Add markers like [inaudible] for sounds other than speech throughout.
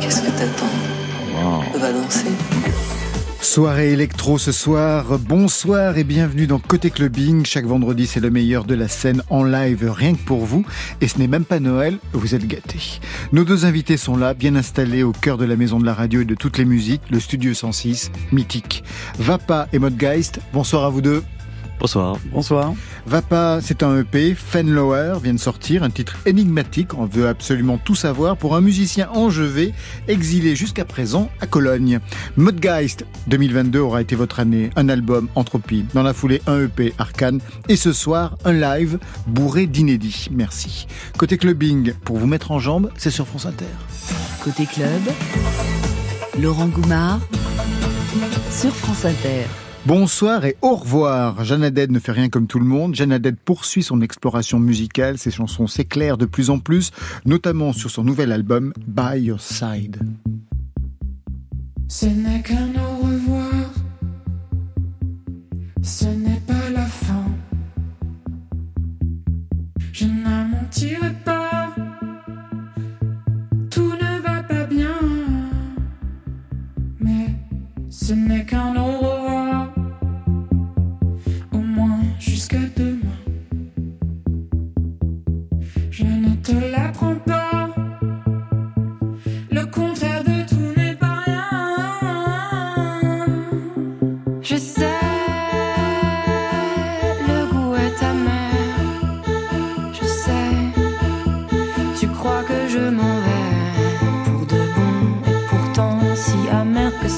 Qu'est-ce que t'attends Va danser. Soirée électro ce soir, bonsoir et bienvenue dans Côté Clubbing. Chaque vendredi, c'est le meilleur de la scène en live, rien que pour vous. Et ce n'est même pas Noël, vous êtes gâtés. Nos deux invités sont là, bien installés au cœur de la maison de la radio et de toutes les musiques, le Studio 106, mythique. Vapa et Modgeist, bonsoir à vous deux. Bonsoir. Bonsoir. Vapa, c'est un EP. Fenlower vient de sortir, un titre énigmatique. On veut absolument tout savoir pour un musicien enjevé, exilé jusqu'à présent à Cologne. Modgeist 2022 aura été votre année. Un album, Entropie. Dans la foulée, un EP, Arcane. Et ce soir, un live bourré d'inédits. Merci. Côté clubbing, pour vous mettre en jambe, c'est sur France Inter. Côté club, Laurent Goumard sur France Inter. Bonsoir et au revoir. Jeanne ne fait rien comme tout le monde. Jeanne poursuit son exploration musicale. Ses chansons s'éclairent de plus en plus, notamment sur son nouvel album By Your Side. Ce n'est qu'un au revoir. Ce n'est pas la fin. Je n'en mentirai pas. Tout ne va pas bien. Mais ce n'est qu'un au revoir.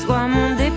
Soit mon départ.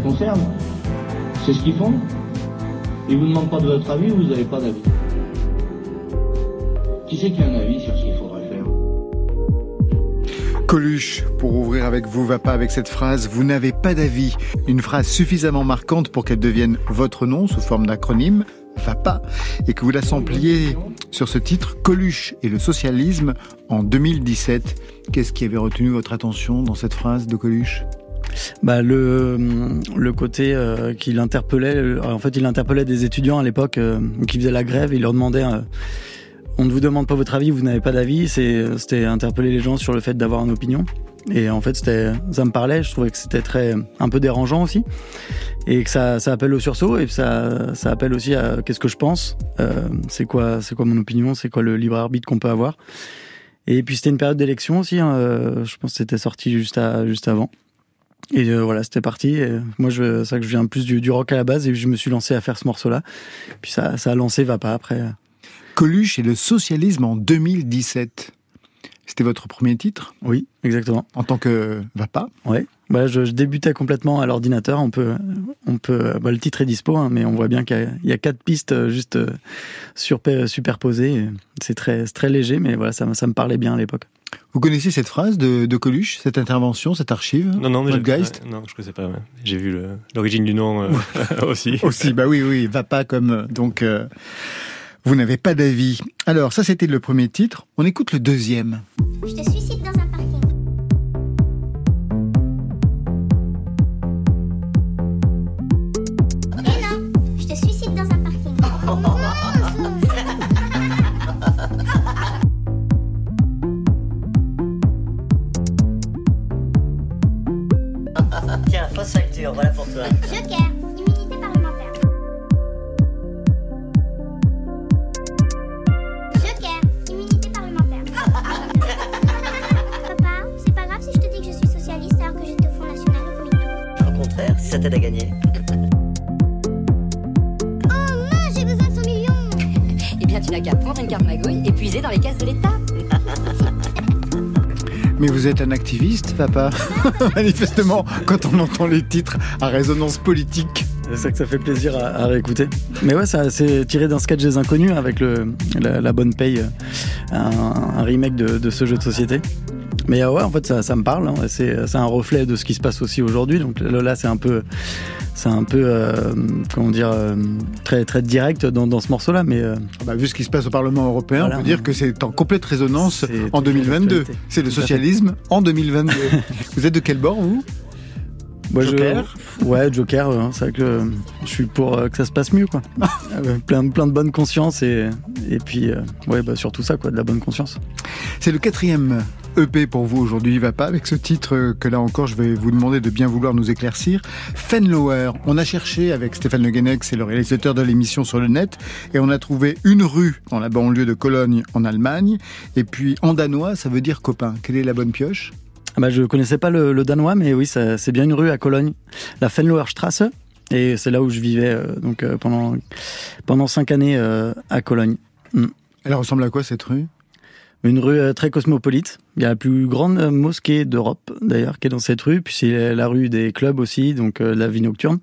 Concerne. C'est ce qu'ils font. Ils vous demandent pas de votre avis, vous n'avez pas d'avis. Qui c'est qui a un avis sur ce qu'il faudrait faire? Coluche, pour ouvrir avec vous, va pas avec cette phrase Vous n'avez pas d'avis. Une phrase suffisamment marquante pour qu'elle devienne votre nom sous forme d'acronyme, va pas, et que vous la sampliez sur ce titre Coluche et le socialisme en 2017. Qu'est-ce qui avait retenu votre attention dans cette phrase de Coluche? Bah, le, le côté euh, qu'il interpellait, euh, en fait, il interpellait des étudiants à l'époque euh, qui faisaient la grève. Il leur demandait euh, on ne vous demande pas votre avis, vous n'avez pas d'avis. C'était interpeller les gens sur le fait d'avoir une opinion. Et en fait, ça me parlait. Je trouvais que c'était très, un peu dérangeant aussi, et que ça, ça appelle au sursaut, et ça, ça appelle aussi à qu'est-ce que je pense, euh, c'est quoi, c'est quoi mon opinion, c'est quoi le libre arbitre qu'on peut avoir? Et puis c'était une période d'élection aussi. hein, euh, je pense que c'était sorti juste à, juste avant. Et euh, voilà, c'était parti. Et moi, c'est vrai que je viens plus du, du rock à la base, et je me suis lancé à faire ce morceau-là. Puis ça, ça a lancé va pas après. Coluche et le socialisme en 2017. C'était votre premier titre? Oui, exactement. en tant que Vapa? Ouais. Bah, je, je débutais complètement à l'ordinateur. On peut, on peut. Bah, le titre est dispo, hein, mais on voit bien qu'il y a- il y, a quatre pistes euh, juste euh, surpa- superposées. C'est très, très léger, mais voilà, ça, ça me parlait bien à l'époque. Vous connaissez cette phrase de, de Coluche, cette intervention, cette archive Non, non, mais je, Geist ouais, non, je connaissais pas. ouais. J'ai vu l'origine du nom euh, [laughs] aussi. [laughs] Aussi, bah oui, oui, Vapa comme. euh, Donc, euh, vous n'avez pas d'avis. Alors, ça, c'était le premier titre. On écoute le deuxième. Je te suicide dans un parking. Non, je te suicide dans un parking. [laughs] fausse facture, voilà pour toi. Joker, immunité parlementaire. Joker, immunité parlementaire. [laughs] Papa, c'est pas grave si je te dis que je suis socialiste alors que j'étais au Front National au premier tour. Au contraire, si ça t'aide à gagner. Oh mince, j'ai besoin de 100 millions Eh bien, tu n'as qu'à prendre une carte magouille et puiser dans les caisses de l'État. Mais vous êtes un activiste, Papa [laughs] Manifestement, quand on entend les titres à résonance politique. C'est ça que ça fait plaisir à, réécouter. Mais ouais, c'est tiré d'un sketch des inconnus avec la, bonne paye, euh, un, remake de, ce jeu de société. Mais euh, ouais, en fait, ça, me parle. hein. C'est un reflet de ce qui se passe aussi aujourd'hui. Donc là, c'est un peu, c'est un peu, euh, comment dire, euh, très très direct dans, dans ce morceau-là. Mais euh, Ah bah, vu ce qui se passe au Parlement européen, Voilà. on peut dire que c'est en complète résonance en toujours 2022. l'actualité. C'est le socialisme en 2022. [laughs] vous êtes de quel bord, vous? Moi, je- Joker? Ouais, Joker. euh, c'est vrai que je suis pour que ça se passe mieux, quoi. Euh, plein, plein de bonne conscience et et puis ouais, bah surtout ça, quoi, de la bonne conscience. C'est le quatrième EP pour vous aujourd'hui, il va pas avec ce titre que là encore je vais vous demander de bien vouloir nous éclaircir. Fenlower, on a cherché avec Stéphane Le Guenec, c'est le réalisateur de l'émission sur le net, et on a trouvé une rue dans la banlieue de Cologne en Allemagne, et puis en danois ça veut dire copain. Quelle est la bonne pioche? Ah bah, je connaissais pas le, le danois, mais oui, c'est bien une rue à Cologne, la Fenloher Straße, et c'est là où je vivais euh, donc euh, pendant pendant cinq années euh, à Cologne. Elle ressemble à quoi cette rue? Une rue euh, très cosmopolite. Il y a la plus grande euh, mosquée d'Europe d'ailleurs qui est dans cette rue, puis c'est la rue des clubs aussi, donc euh, la vie nocturne.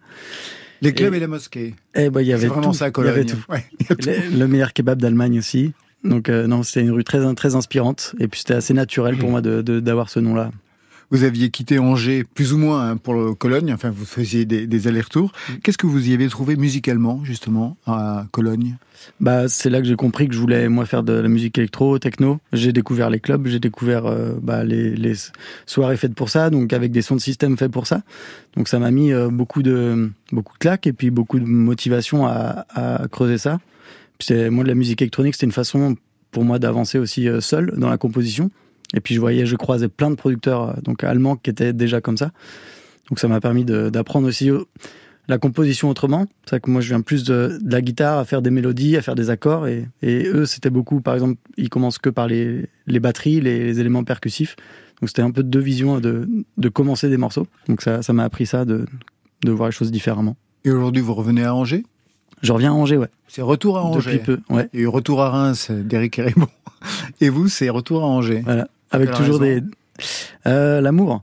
Les clubs et, Et- la mosquée. Et bah il y C'est avait vraiment tout. ça à Il y avait tout. Ouais, il y a tout. Le, le meilleur kebab d'Allemagne aussi. Donc euh, non, c'était une rue très très inspirante et puis c'était assez naturel pour moi de de- d'avoir ce nom-là. Vous aviez quitté Angers plus ou moins hein, pour le Cologne, enfin vous faisiez des, des allers-retours. Qu'est-ce que vous y avez trouvé musicalement justement à Cologne? Bah, c'est là que j'ai compris que je voulais moi faire de la musique électro, techno. J'ai découvert les clubs, j'ai découvert euh, bah, les, les soirées faites pour ça, donc avec des sons de système faits pour ça. Donc ça m'a mis euh, beaucoup de beaucoup de claques et puis beaucoup de motivation à, à creuser ça. Puis moi de la musique électronique, c'était une façon pour moi d'avancer aussi euh, seul dans la composition. Et puis je voyais, je croisais plein de producteurs euh, donc allemands qui étaient déjà comme ça. Donc ça m'a permis d'apprendre aussi euh, la composition autrement. C'est vrai que moi je viens plus de, de la guitare à faire des mélodies, à faire des accords et, et eux c'était beaucoup par exemple ils commencent que par les, les batteries, les, les éléments percussifs. Donc c'était un peu deux visions de, de commencer des morceaux. Donc ça ça m'a appris ça de, de voir les choses différemment. Et aujourd'hui vous revenez à Angers? Je reviens à Angers ouais. C'est retour à Angers. Depuis peu ouais. Eu retour à Reims d'Éric Hérébon. [laughs] Et vous, c'est retour à Angers. Voilà. Avec toujours raison des euh, l'amour.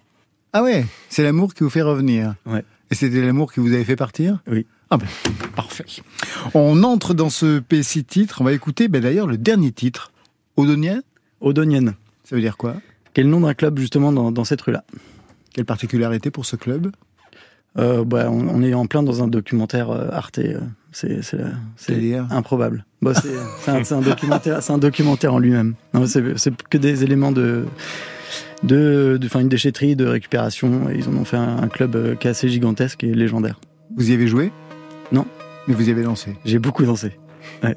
Ah ouais, c'est l'amour qui vous fait revenir. Ouais. Et c'était l'amour qui vous avait fait partir? Oui. Ah ben, parfait. On entre dans ce P6 titre. On va écouter ben, d'ailleurs le dernier titre. Odonien Odonienne. Ça veut dire quoi? Le nom d'un club justement dans, dans cette rue-là? Quelle particularité pour ce club? Euh, bah, on, on est en plein dans un documentaire euh, Arte. C'est c'est c'est C'est-à-dire improbable. Bah, [laughs] c'est un, un documentaire, c'est un documentaire en lui-même. C'est que des éléments de de, de- enfin, une déchetterie de récupération. Et ils en ont fait un, un club euh, qui est assez gigantesque et légendaire. Vous y avez joué? Non. Mais vous y avez dansé. J'ai beaucoup dansé. Ouais.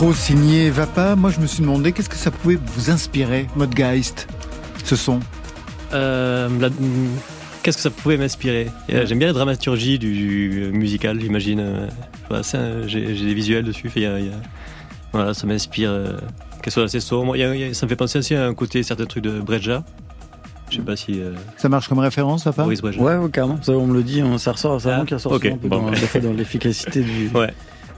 L'électro signé Vapa, moi je me suis demandé qu'est-ce que ça pouvait vous inspirer, Modgeist, ce son? Euh, la- Qu'est-ce que ça pouvait m'inspirer? Euh, J'aime bien la dramaturgie du euh, musical, j'imagine. voilà, c'est un- J'ai des visuels dessus. fait, il y a- il y a- voilà, ça m'inspire. euh, quelque chose d'assez sombre. Il y a- il y a- ça me fait penser aussi à un côté, certains trucs de Breja. Je sais pas si. euh, Ça marche comme référence, Vapa? Maurice Breja. Ouais, ouais, carrément. Ça, on me le dit, on- ça ressort, ça Ah, vraiment qui ressort ok, souvent un peu bon, dans, dans l'efficacité du, [laughs] Ouais.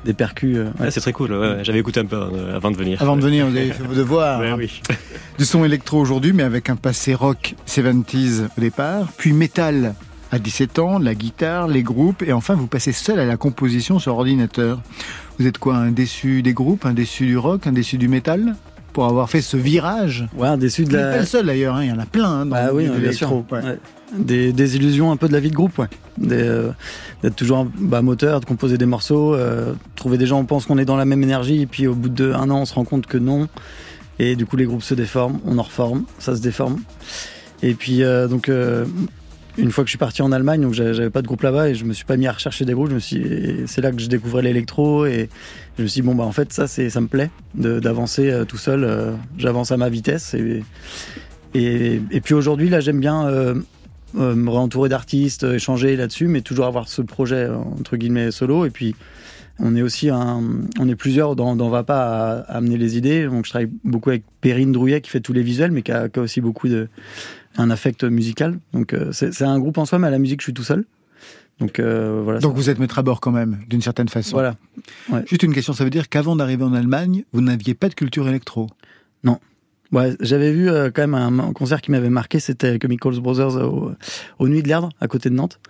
Des percus. euh, ouais. Ah, c'est très cool. ouais. J'avais écouté un peu euh, avant de venir. Avant de venir, vous avez fait vos devoirs. Ouais, hein. oui. [laughs] Du son électro aujourd'hui, mais avec un passé rock 70s au départ, puis métal à 17 ans, la guitare, les groupes, et enfin vous passez seul à la composition sur ordinateur. Vous êtes quoi, un déçu des groupes, un déçu du rock, un déçu du métal? Pour avoir fait ce virage Ouais, déçu de n'êtes pas la. le seul d'ailleurs, hein, il y en a plein hein, dans Bah le oui, bien sûr. l'électro. ouais. Ouais. Des, des illusions un peu de la vie de groupe, ouais. Euh, D'être toujours bah, moteur, de composer des morceaux, euh, trouver des gens, on pense qu'on est dans la même énergie, et puis au bout d'un an, on se rend compte que non. Et du coup, les groupes se déforment, on en reforme, ça se déforme. Et puis, euh, donc, euh, une fois que je suis parti en Allemagne, donc j'avais pas de groupe là-bas, et je me suis pas mis à rechercher des groupes, c'est là que je découvrais l'électro, et je me suis dit, bon, bah en fait, ça, c'est, ça me plaît, d'avancer euh, tout seul, euh, j'avance à ma vitesse, et, puis aujourd'hui, là, j'aime bien euh, me réentourer d'artistes, échanger là-dessus, mais toujours avoir ce projet, entre guillemets, solo. Et puis On est aussi on est plusieurs dans, dans Vapa à, amener les idées. Donc je travaille beaucoup avec Perrine Drouillet qui fait tous les visuels, mais qui a aussi beaucoup de un affect musical. Donc euh, c'est un groupe en soi, mais à la musique je suis tout seul. Donc euh, voilà. Donc vous êtes maître à bord quand même, d'une certaine façon. Voilà. Ouais. Juste une question, ça veut dire qu'avant d'arriver en Allemagne, vous n'aviez pas de culture électro? Ouais, j'avais vu euh, quand même un, un concert qui m'avait marqué, c'était Chemicals Brothers au, au Nuits de l'Erdre, à côté de Nantes.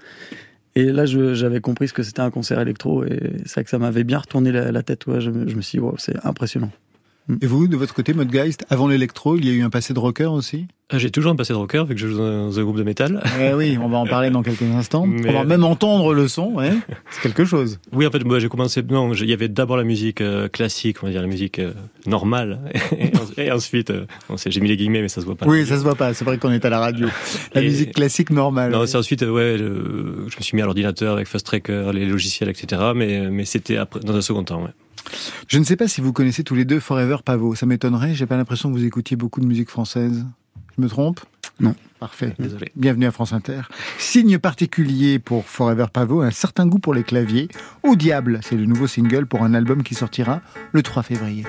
Et là, j'avais compris ce que c'était un concert électro, et c'est vrai que ça m'avait bien retourné la, la tête. Ouais, je, me- je me suis dit, wow, c'est impressionnant. Et vous, de votre côté, Modgeist, avant l'électro, il y a eu un passé de rocker aussi? Euh, J'ai toujours un passé de rocker vu que je joue dans un groupe de métal. Eh oui, on va en parler dans quelques [laughs] instants. Mais- On va même entendre le son, ouais. c'est quelque chose. Oui, en fait, moi, j'ai commencé. Non, il y avait d'abord la musique euh, classique, on va dire la musique euh, normale, [laughs] et, en- et ensuite, euh, j'ai mis les guillemets, mais ça se voit pas. Oui, ça se voit pas, c'est vrai qu'on est à la radio. La Et- musique classique normale. Non, c'est ensuite, euh, ouais, je me suis mis à l'ordinateur avec Fast Tracker, les logiciels, etc. Mais, mais c'était dans un second temps, ouais. Je ne sais pas si vous connaissez tous les deux Forever Pavot, ça m'étonnerait, j'ai pas l'impression que vous écoutiez beaucoup de musique française. Je me trompe? Non. Parfait. [laughs] Désolé. Bienvenue à France Inter. Signe particulier pour Forever Pavot, un certain goût pour les claviers. Au diable, c'est le nouveau single pour un album qui sortira le 3 février.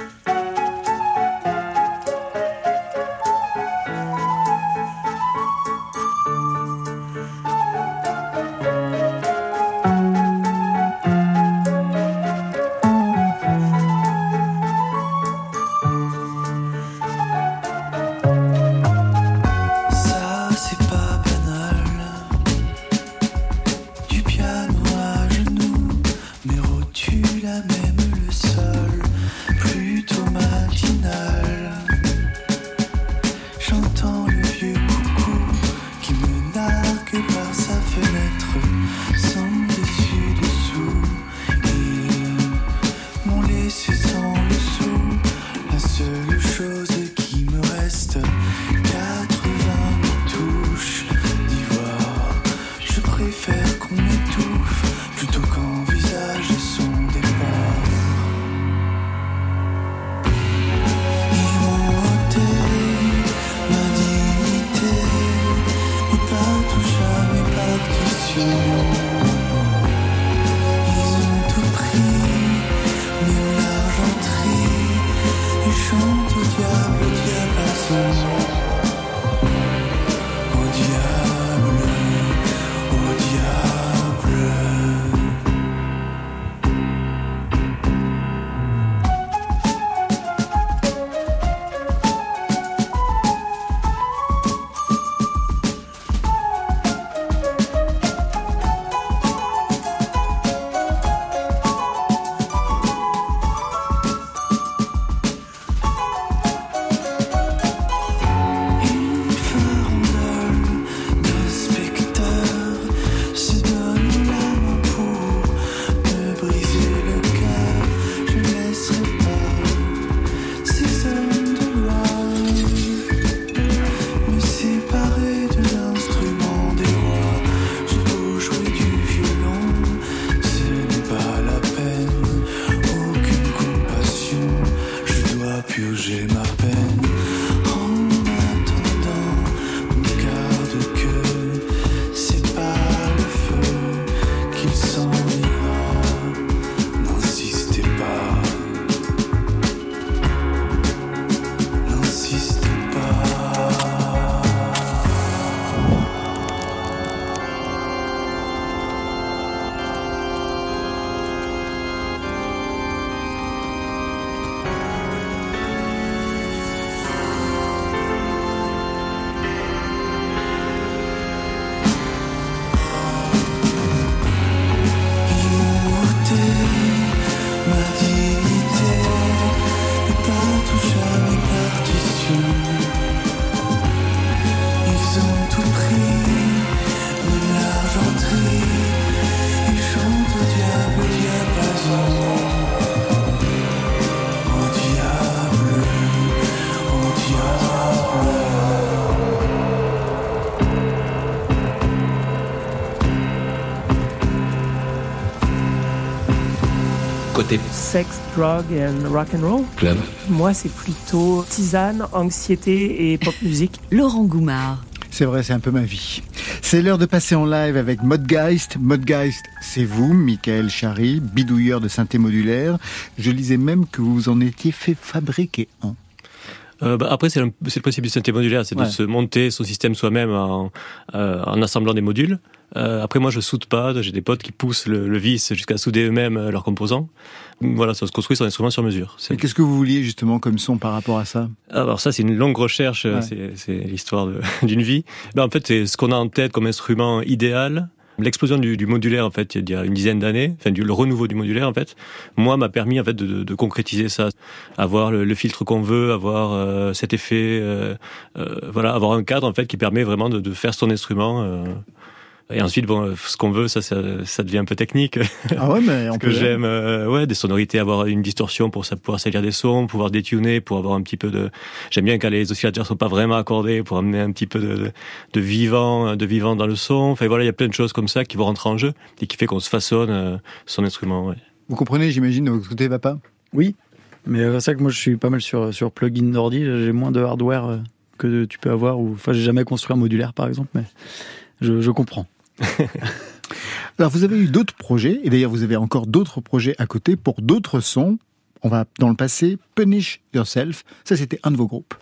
Sex, drug and rock and roll. club. Moi, c'est plutôt tisane, anxiété et pop musique. [laughs] Laurent Goumard. C'est vrai, c'est un peu ma vie. C'est l'heure de passer en live avec Modgeist. Modgeist, c'est vous, Michael Chary, bidouilleur de synthé modulaire. Je lisais même que vous en étiez fait fabriquer un. Euh, bah, après, c'est le, le principe du synthé modulaire, c'est Ouais. de se monter son système soi-même en, euh, en assemblant des modules. Euh, après, moi, je soude pas. J'ai des potes qui poussent le, le vis jusqu'à souder eux-mêmes leurs composants. Voilà, ça se construit son instrument sur mesure. Et qu'est-ce que vous vouliez justement comme son par rapport à ça? Alors ça, c'est une longue recherche. euh, Ouais. C'est, l'histoire [laughs] d'une vie. Ben, en fait, c'est ce qu'on a en tête comme instrument idéal. L'explosion du, du modulaire, en fait, il y a une dizaine d'années, enfin, du, le renouveau du modulaire, en fait, moi, m'a permis, en fait, de, de- de concrétiser ça, avoir le, le filtre qu'on veut, avoir euh, cet effet, euh, euh, voilà, avoir un cadre, en fait, qui permet vraiment de, de faire son instrument. Euh. et ensuite, bon, ce qu'on veut, ça, ça, ça devient un peu technique. Ah ouais, mais [laughs] on Ce que peut. j'aime, euh, ouais, des sonorités, avoir une distorsion pour ça, pouvoir salir des sons, pouvoir détuner, pour avoir un petit peu de. J'aime bien quand les oscillateurs sont pas vraiment accordés, pour amener un petit peu de, de, de vivant, de vivant dans le son. Enfin voilà, il y a plein de choses comme ça qui vont rentrer en jeu et qui fait qu'on se façonne euh, son instrument. Ouais. Vous comprenez, j'imagine, de votre côté, va pas Oui, mais euh, c'est vrai que moi je suis pas mal sur, sur plugin d'ordi, j'ai moins de hardware euh, que tu peux avoir. Ou, enfin, j'ai jamais construit un modulaire par exemple, mais je, comprends. [laughs] Alors, vous avez eu d'autres projets, et d'ailleurs, vous avez encore d'autres projets à côté pour d'autres sons. On va dans le passé, Punish Yourself. Ça, c'était un de vos groupes.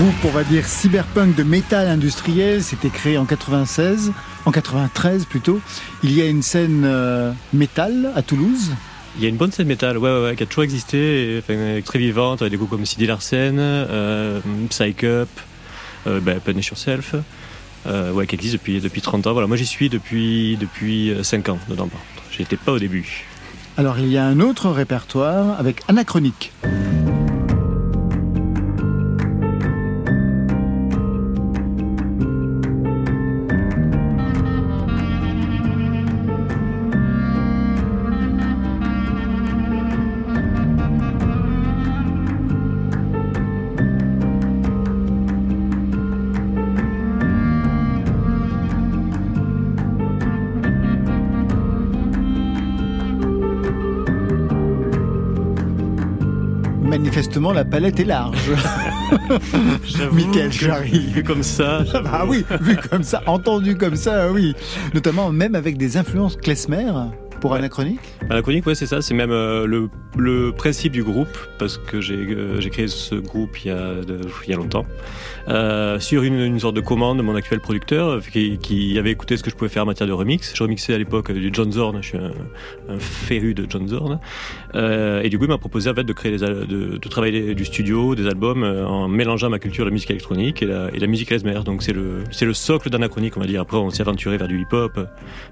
Groupe, on va dire, cyberpunk de métal industriel, c'était créé en 96, en 93 plutôt. Il y a une scène euh, métal à Toulouse. Il y a une bonne scène métal, ouais, ouais, ouais, qui a toujours existé, et, enfin, euh, très vivante, avec des groupes comme CD Larsen, euh, Psych Up, euh, ben, Punish Yourself, euh, ouais, qui existe depuis, depuis 30 ans. Voilà, moi j'y suis depuis, depuis 5 ans dedans, par contre. J'y étais pas au début. Alors il y a un autre répertoire avec Anachronique. Manifestement, la palette est large. [laughs] Michael Jarry. Vu comme ça. Ah oui, vu comme ça, entendu comme ça, oui. Notamment même avec des influences klezmer pour Anachronique? Anachronique, ouais, c'est ça. C'est même euh, le, principe du groupe, parce que j'ai euh, créé ce groupe il y a, longtemps, euh, sur une, sorte de commande de mon actuel producteur, qui, avait écouté ce que je pouvais faire en matière de remix. Je remixais à l'époque du John Zorn, je suis un, féru de John Zorn. Et du coup, il m'a proposé en fait, de, créer de, travailler du studio, des albums, en mélangeant ma culture de musique électronique et la, la musique klezmer. Donc c'est le, socle d'Anachronique, on va dire. Après, on s'est aventuré vers du hip-hop,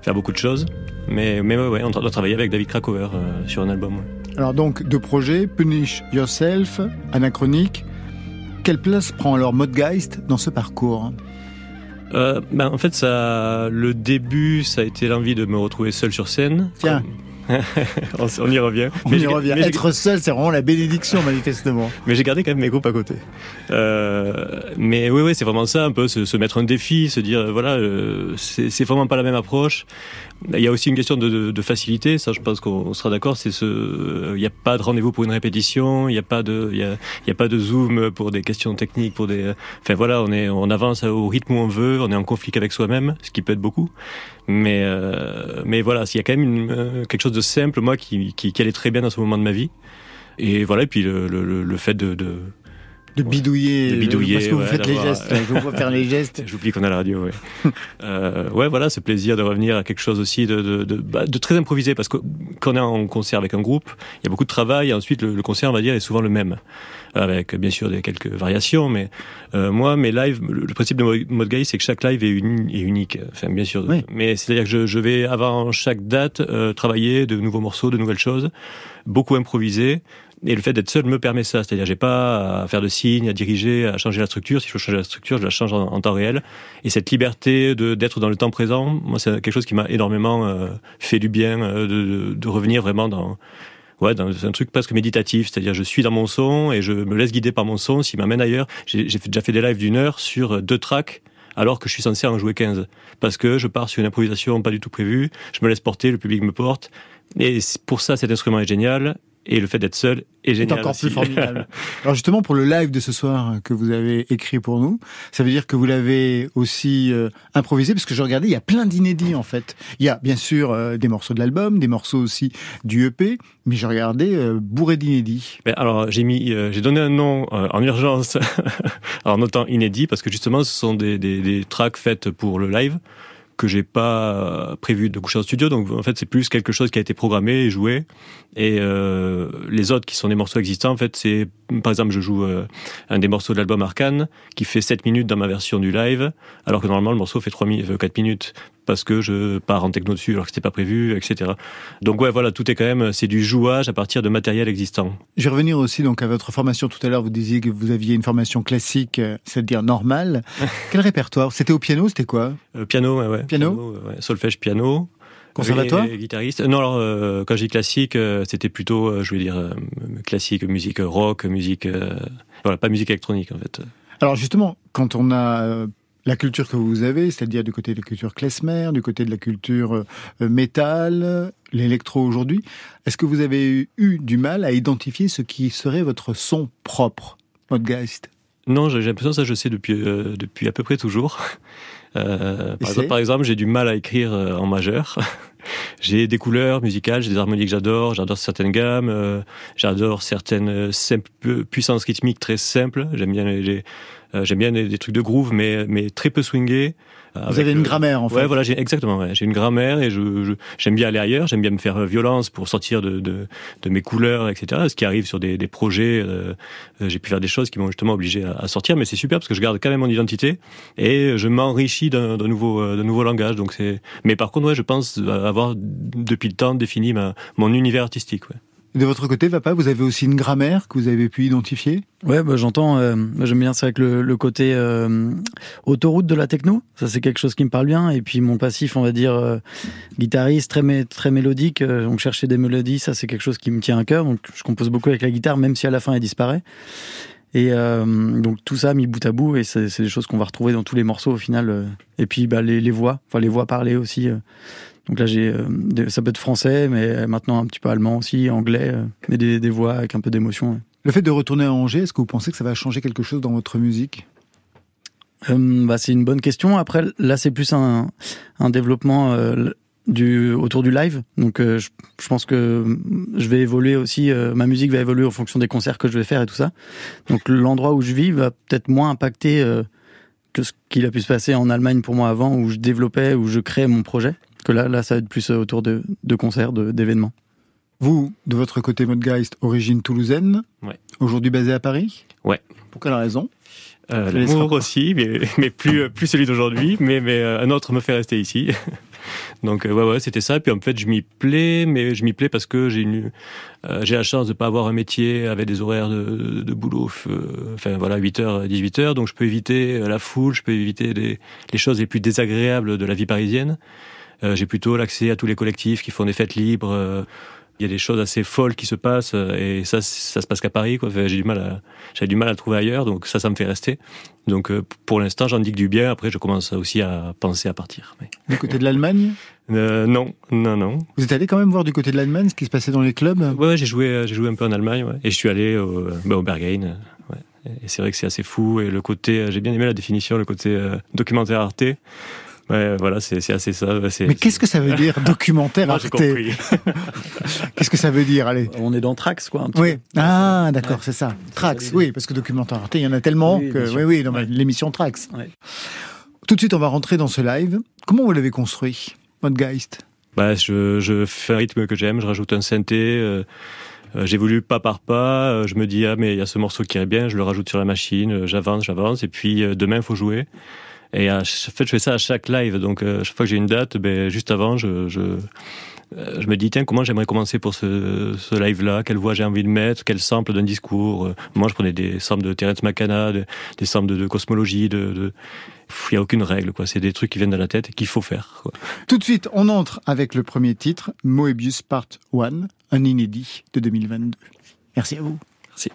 faire beaucoup de choses. Mais, mais ouais, ouais, on a travaillé avec David Krakower euh, sur un album. ouais. Alors donc, deux projets, Punish Yourself, Anachronique. Quelle place prend alors Modgeist dans ce parcours? Euh, ben, en fait, ça, le début, ça a été l'envie de me retrouver seul sur scène. Tiens. [laughs] on, on y revient. On Mais y revient. mais Être seul, c'est vraiment la bénédiction, manifestement. [laughs] Mais j'ai gardé quand même mes groupes à côté. Euh, mais oui, oui, c'est vraiment ça, un peu se, se mettre un défi, se dire, voilà, euh, c'est vraiment pas la même approche. Il y a aussi une question de, de, de facilité, ça, je pense qu'on sera d'accord. C'est ce, il n'y a pas de rendez-vous pour une répétition, il n'y a pas de, il y a, il y a pas de zoom pour des questions techniques, pour des, enfin voilà, on est, on avance au rythme où on veut, on est en conflit avec soi-même, ce qui peut être beaucoup. Mais, euh, mais voilà, il y a quand même une, euh, quelque chose de simple, moi, qui, qui, qui allait très bien dans ce moment de ma vie. Et voilà, et puis le, le- le fait de, de, De bidouiller. De bidouiller, Parce que vous faites les gestes. Je vous vois faire les gestes. [laughs] J'oublie qu'on a la radio, ouais. [laughs] euh, ouais, voilà, ce plaisir de revenir à quelque chose aussi de, de, de, bah, de très improvisé, parce que quand on est en concert avec un groupe, il y a beaucoup de travail, et ensuite le, le concert, on va dire, est souvent le même, avec bien sûr des quelques variations, mais euh, moi, mes lives, le, principe de Mo- Mode Guy, c'est que chaque live est, uni- est unique, enfin bien sûr, Oui. mais c'est-à-dire que je, je vais avant chaque date euh, travailler de nouveaux morceaux, de nouvelles choses, beaucoup improviser, Et le fait d'être seul me permet ça. C'est-à-dire, j'ai pas à faire de signes, à diriger, à changer la structure. Si je veux changer la structure, je la change en, temps réel. Et cette liberté de d'être dans le temps présent, moi, c'est quelque chose qui m'a énormément euh, fait du bien, euh, de, de, revenir vraiment dans ouais, dans un truc presque méditatif, c'est-à-dire je suis dans mon son et je me laisse guider par mon son s'il m'amène ailleurs. J'ai déjà fait des lives d'une heure sur deux tracks alors que je suis censé en jouer 15 parce que je pars sur une improvisation pas du tout prévue, je me laisse porter, le public me porte et pour ça cet instrument est génial et le fait d'être seul est C'est génial. encore aussi. plus formidable. [laughs] Alors justement, pour le live de ce soir que vous avez écrit pour nous, ça veut dire que vous l'avez aussi euh, improvisé, parce que je regardais, il y a plein d'inédits en fait. Il y a bien sûr euh, des morceaux de l'album, des morceaux aussi du EP, mais je regardais euh, bourré d'inédits. Ben, alors j'ai mis, euh, j'ai donné un nom euh, en urgence, [laughs] en notant inédit parce que justement ce sont des, des, des tracks faites pour le live que j'ai pas euh, prévu de coucher en studio. Donc en fait c'est plus quelque chose qui a été programmé et joué. Et euh, les autres qui sont des morceaux existants, en fait c'est par exemple je joue euh, un des morceaux de l'album Arcane qui fait 7 minutes dans ma version du live, alors que normalement le morceau fait 3 mi- euh, 4 minutes parce que je pars en techno dessus alors que c'était pas prévu, etc. Donc ouais voilà tout est quand même c'est du jouage à partir de matériel existant. Je vais revenir aussi donc à votre formation tout à l'heure. Vous disiez que vous aviez une formation classique, euh, c'est-à-dire normale. [laughs] Quel répertoire? C'était au piano, c'était quoi? Euh, piano, ouais, ouais. Piano? Euh, ouais, Solfège, piano. Conservatoire? Guitariste. Non, alors, euh, quand j'ai classique, euh, c'était plutôt, euh, je veux dire, euh, classique, musique rock, musique. euh, voilà, pas musique électronique, en fait. Alors justement, quand on a euh, la culture que vous avez, c'est-à-dire du côté de la culture klezmer, du côté de la culture euh, métal, euh, l'électro aujourd'hui, est-ce que vous avez eu, du mal à identifier ce qui serait votre son propre, Modgeist Non, j'ai l'impression que ça, je sais depuis, euh, depuis à peu près toujours. [laughs] Euh, par, exemple, par exemple, j'ai du mal à écrire en majeur. [laughs] j'ai des couleurs musicales, j'ai des harmonies que j'adore, j'adore certaines gammes, euh, j'adore certaines puissances rythmiques très simples. J'aime bien les, les- j'aime bien des, trucs de groove, mais, mais très peu swingés. Vous avez une grammaire en fait. Ouais, voilà, j'ai exactement. Ouais. J'ai une grammaire et je, je- j'aime bien aller ailleurs. J'aime bien me faire euh, violence pour sortir de, de, de mes couleurs, etc. Ce qui arrive sur des, des projets, euh, euh, j'ai pu faire des choses qui m'ont justement obligé à, à sortir, mais c'est super parce que je garde quand même mon identité et je m'enrichis d'un, d'un nouveau, euh, d'un nouveau langage. Donc c'est. Mais par contre, ouais, je pense avoir depuis le temps défini ma, mon univers artistique. Ouais. De votre côté, Papa, vous avez aussi une grammaire que vous avez pu identifier? Ouais, bah, j'entends. euh, J'aime bien ça avec le, côté euh, autoroute de la techno. Ça, c'est quelque chose qui me parle bien. Et puis mon passif, on va dire euh, guitariste, très très mélodique. euh, donc chercher des mélodies, ça, c'est quelque chose qui me tient à cœur. Donc je compose beaucoup avec la guitare, même si à la fin elle disparaît. Et donc tout ça mis bout à bout, et c'est c'est des choses qu'on va retrouver dans tous les morceaux au final. Et puis bah, les, les voix, enfin les voix parlées aussi. Euh. Donc là, j'ai, euh, ça peut être français, mais maintenant un petit peu allemand aussi, anglais, euh, mais des, des voix avec un peu d'émotion. ouais. Le fait de retourner à Angers, est-ce que vous pensez que ça va changer quelque chose dans votre musique? Euh, bah, c'est une bonne question. Après, là, c'est plus un, un développement euh, du, autour du live. Donc, euh, je, je pense que je vais évoluer aussi. euh, ma musique va évoluer en fonction des concerts que je vais faire et tout ça. Donc, l'endroit où je vis va peut-être moins impacter euh, que ce qu'il a pu se passer en Allemagne pour moi avant, où je développais, où je créais mon projet. Que là, là, ça va être plus euh, autour de, de concerts, de- d'événements. Vous, de votre côté, Modgeist, origine toulousaine, Ouais. aujourd'hui basé à Paris Ouais. Pour quelle raison? Euh, L'amour aussi, mais, mais plus, plus celui d'aujourd'hui, mais, mais euh, un autre me fait rester ici. [laughs] Donc euh, ouais, ouais, c'était ça. Puis en fait, je m'y plais, mais je m'y plais parce que j'ai une, euh, j'ai la chance de pas avoir un métier avec des horaires de, de boulot, euh, enfin voilà, 8h, 18h, donc je peux éviter la foule, je peux éviter les, les choses les plus désagréables de la vie parisienne. Euh, j'ai plutôt l'accès à tous les collectifs qui font des fêtes libres. euh, il y a des choses assez folles qui se passent euh, et ça, ça se passe qu'à Paris. Quoi. J'ai du mal à, j'avais du mal à le trouver ailleurs, donc ça, ça me fait rester. Donc pour l'instant, j'en dis que du bien. Après, je commence aussi à penser à partir. Mais... Du côté de l'Allemagne? Euh, non, non, non. Vous êtes allé quand même voir du côté de l'Allemagne ce qui se passait dans les clubs? Ouais, j'ai joué, j'ai joué un peu en Allemagne, ouais. et je suis allé au, au Berghain. Ouais. Et c'est vrai que c'est assez fou. Et le côté, j'ai bien aimé la définition, le côté euh, documentaire Arte. Ouais, voilà, c'est assez ça. Mais qu'est-ce que ça veut dire, [laughs] documentaire Moi, Arte. [laughs] Qu'est-ce que ça veut dire Allez. On est dans Trax, quoi. un petit Oui. peu. Ah, d'accord, c'est ça. Trax, oui, parce que documentaire Arte, il y en a tellement Oui, que. Oui, oui, dans l'émission Trax. Ouais. Tout de suite, on va rentrer dans ce live. Comment vous l'avez construit, Modgeist Bah, je, je fais un rythme que j'aime, je rajoute un synthé. Euh, euh, J'évolue pas par pas. euh, je me dis ah mais il y a ce morceau qui irait bien, je le rajoute sur la machine. euh, j'avance, j'avance, et puis euh, demain il faut jouer. Et à en fait je fais ça à chaque live. Donc euh, chaque fois que j'ai une date, ben juste avant je je, euh, je me dis, tiens, comment j'aimerais commencer pour ce, ce live-là? Quelle voix j'ai envie de mettre? Quel sample d'un discours? Euh, Moi, je prenais des samples de Terence McKenna, de- des samples de, de cosmologie, de... Il n'y a aucune règle, quoi. C'est des trucs qui viennent de la tête et qu'il faut faire. Quoi. Tout de suite, on entre avec le premier titre, Moebius Part 1, un inédit de 2022. Merci à vous. Merci.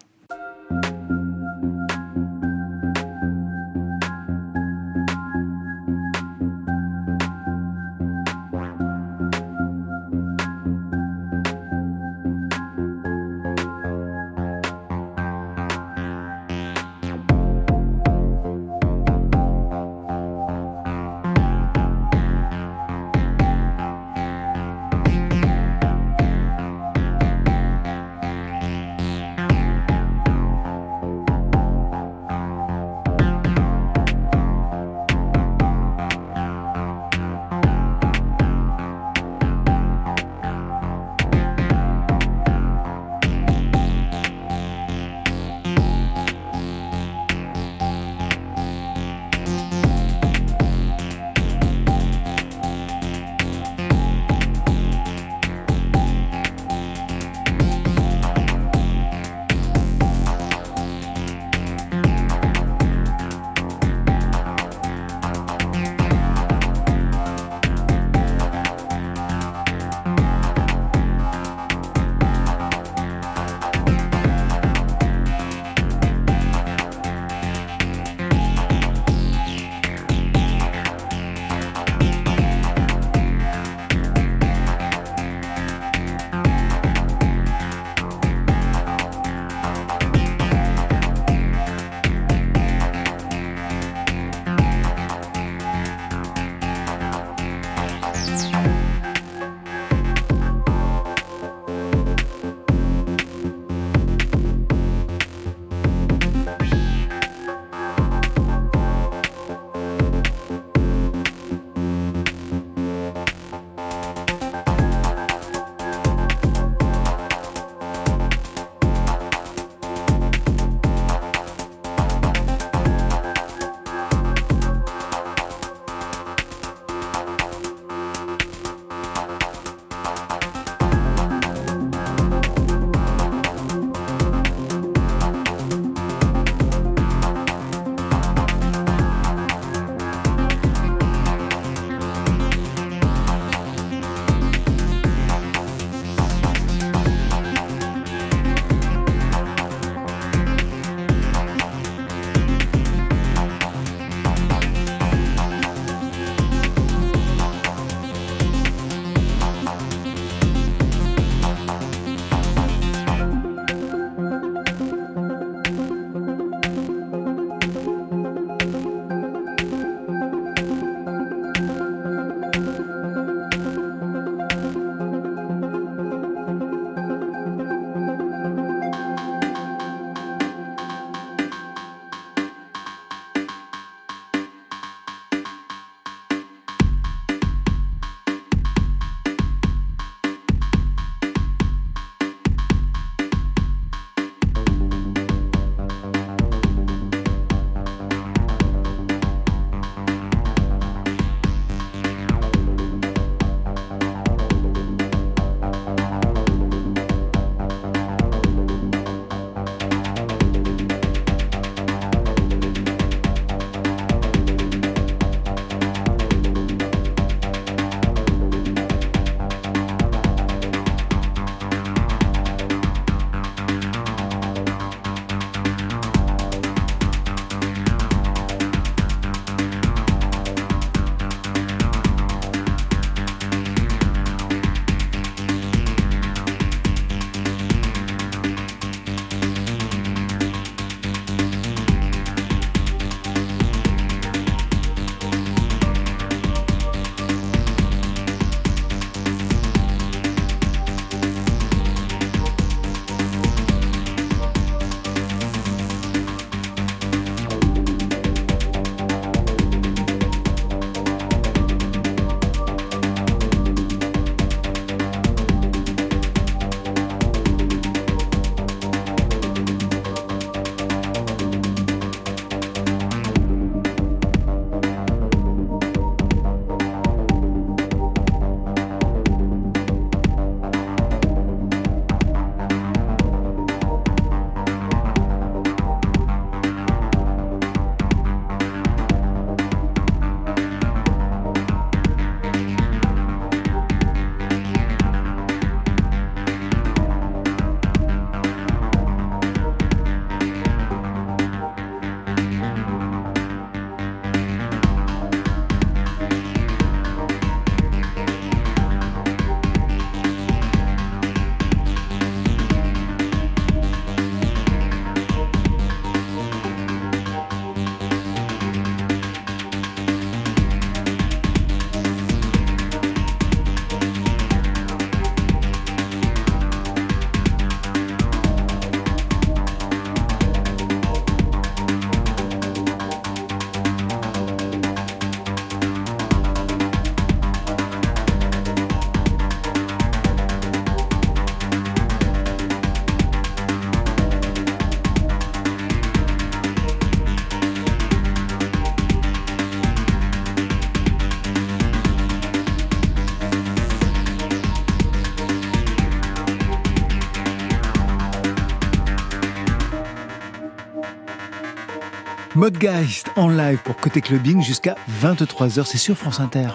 Modgeist en live pour Côté Clubbing jusqu'à 23h, c'est sur France Inter.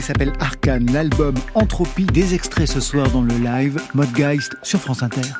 EP s'appelle Arcane, l'album Entropie, des extraits ce soir dans le live Modgeist sur France Inter.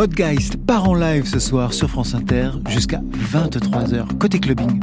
Modgeist part en live ce soir sur France Inter jusqu'à 23h côté clubbing.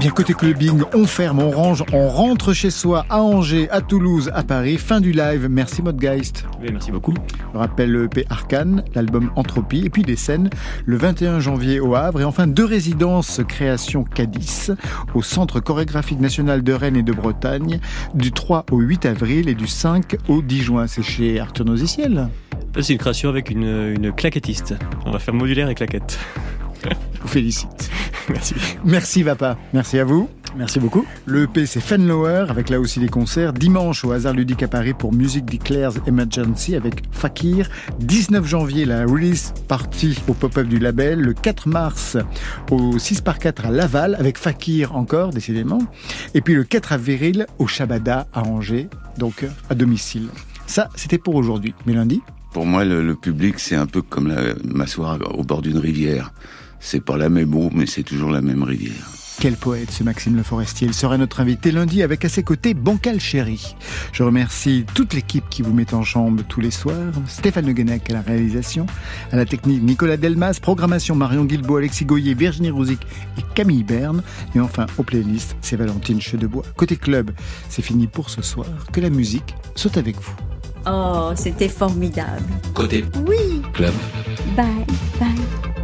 Bien, côté clubbing, on ferme, on range, on rentre chez soi à Angers, à Toulouse, à Paris. Fin du live. Merci Modgeist. Oui, merci beaucoup. Je rappelle le EP Arcane, l'album Entropie, et puis des scènes le 21 janvier au Havre, et enfin deux résidences création Cadiz au Centre chorégraphique national de Rennes et de Bretagne du 3 au 8 avril et du 5 au 10 juin. C'est chez Arthur Nosiciel. C'est une création avec une, une claquettiste. On va faire modulaire et claquette. Je vous félicite. [laughs] Merci. Merci Vapa. Merci à vous. Merci beaucoup. Le EP c'est Fenlower avec là aussi des concerts. Dimanche au Hasard Ludique à Paris pour Music Declares Emergency avec Fakir. 19 janvier la release party au pop-up du label. Le 4 mars au 6 par 4 à Laval avec Fakir encore décidément. Et puis le 4 avril au Shabada à Angers donc à domicile. Ça c'était pour aujourd'hui. Mais lundi? Pour moi le, le public c'est un peu comme la- m'asseoir au bord d'une rivière. C'est pas la même eau mais c'est toujours la même rivière. Quel poète ce Maxime Le Forestier. Il sera notre invité lundi avec à ses côtés Bancal Chéri. Je remercie toute l'équipe qui vous met en chambre tous les soirs. Stéphane Le à la réalisation, à la technique Nicolas Delmas, programmation Marion Guilbault, Alexis Goyer, Virginie Rouzic et Camille Berne. Et enfin, aux playlists, c'est Valentine Chedebois. Côté club, c'est fini pour ce soir. Que la musique soit avec vous. Oh, c'était formidable. Côté Oui. club. Bye, bye.